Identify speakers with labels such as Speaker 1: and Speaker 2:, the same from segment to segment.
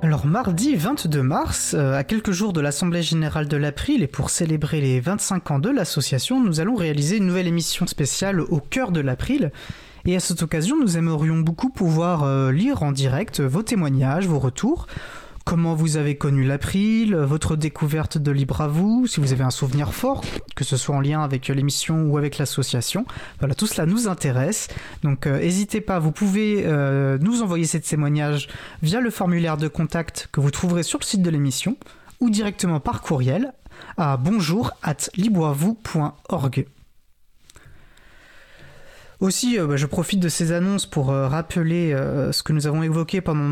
Speaker 1: Alors mardi 22 mars, euh, à quelques jours de l'Assemblée Générale de l'April et pour célébrer les 25 ans de l'association, nous allons réaliser une nouvelle émission spéciale au cœur de l'April. Et à cette occasion, nous aimerions beaucoup pouvoir euh, lire en direct vos témoignages, vos retours, comment vous avez connu l'April, votre découverte de Libre vous, si vous avez un souvenir fort, que ce soit en lien avec l'émission ou avec l'association. Voilà, tout cela nous intéresse. Donc euh, n'hésitez pas, vous pouvez euh, nous envoyer ces témoignages via le formulaire de contact que vous trouverez sur le site de l'émission ou directement par courriel à bonjour at. Aussi, euh, bah, je profite de ces annonces pour euh, rappeler euh, ce que nous avons évoqué pendant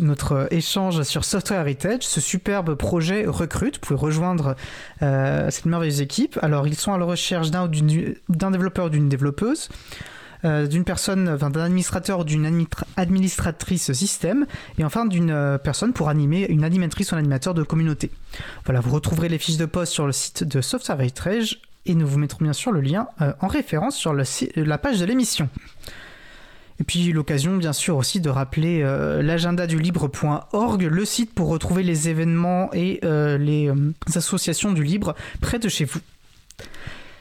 Speaker 1: notre échange sur Software Heritage, ce superbe projet recrute. Vous pouvez rejoindre cette merveilleuse équipe. Alors, ils sont à la recherche d'un développeur ou d'une développeuse. d'une personne, enfin, d'un administrateur ou d'une administratrice système, et enfin d'une personne pour animer une animatrice ou un animateur de communauté. Voilà, vous retrouverez les fiches de poste sur le site de Software Heritage et nous vous mettrons bien sûr le lien euh, en référence sur la page de l'émission. Et puis l'occasion bien sûr aussi de rappeler euh, l'agenda du libre.org, le site pour retrouver les événements et euh, les associations du libre près de chez vous.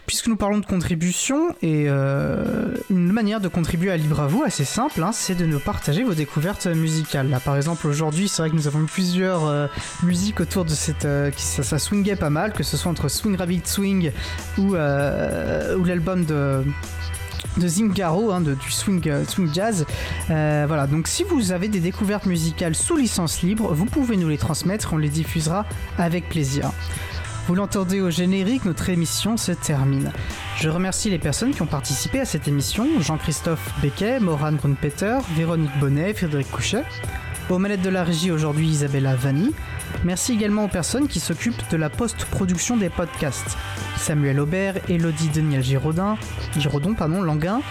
Speaker 1: Puisque nous parlons de contribution, et euh, une manière de contribuer à Libre à vous, assez simple, hein, c'est de nous partager vos découvertes musicales. Là, par exemple, aujourd'hui, c'est vrai que nous avons eu plusieurs euh, musiques autour de cette. Euh, qui, ça, ça, swingait pas mal, que ce soit entre Swing Rabbit Swing ou, l'album de de Zingaro, hein, de, du swing, swing jazz. voilà, donc si vous avez des découvertes musicales sous licence libre, vous pouvez nous les transmettre, on les diffusera avec plaisir. Vous l'entendez au générique, notre émission se termine. Je remercie les personnes qui ont participé à cette émission Jean-Christophe Becquet, Moran Grunpeter, Véronique Bonnet, Frédéric Couchet. Aux manettes de la régie aujourd'hui, Isabella Vanni. Merci également aux personnes qui s'occupent de la post-production des podcasts Samuel Aubert, Elodie Daniel Giraudin, Giraudon, pardon, Languin,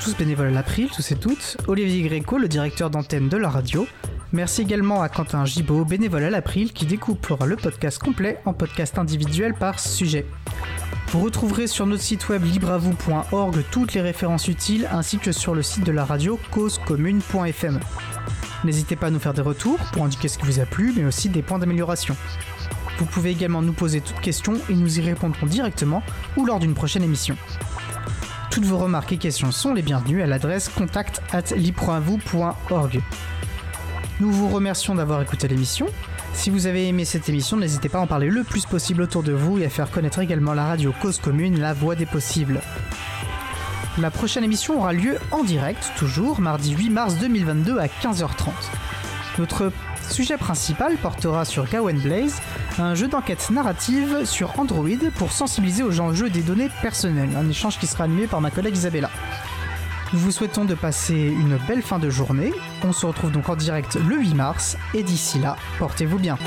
Speaker 1: tous bénévoles à l'April, tous et toutes, Olivier Gréco, le directeur d'antenne de la radio, Merci également à Quentin Gibaud, bénévole à l'April, qui découpera le podcast complet en podcast individuel par sujet. Vous retrouverez sur notre site web libreavou.org toutes les références utiles ainsi que sur le site de la radio causecommune.fm. N'hésitez pas à nous faire des retours pour indiquer ce qui vous a plu, mais aussi des points d'amélioration. Vous pouvez également nous poser toutes questions et nous y répondrons directement ou lors d'une prochaine émission. Toutes vos remarques et questions sont les bienvenues à l'adresse contact at nous vous remercions d'avoir écouté l'émission. Si vous avez aimé cette émission, n'hésitez pas à en parler le plus possible autour de vous et à faire connaître également la radio Cause Commune, la voix des possibles. La prochaine émission aura lieu en direct, toujours, mardi 8 mars 2022 à 15h30. Notre sujet principal portera sur Gawain Blaze, un jeu d'enquête narrative sur Android pour sensibiliser aux enjeux des données personnelles, un échange qui sera animé par ma collègue Isabella. Nous vous souhaitons de passer une belle fin de journée. On se retrouve donc en direct le 8 mars et d'ici là, portez-vous bien.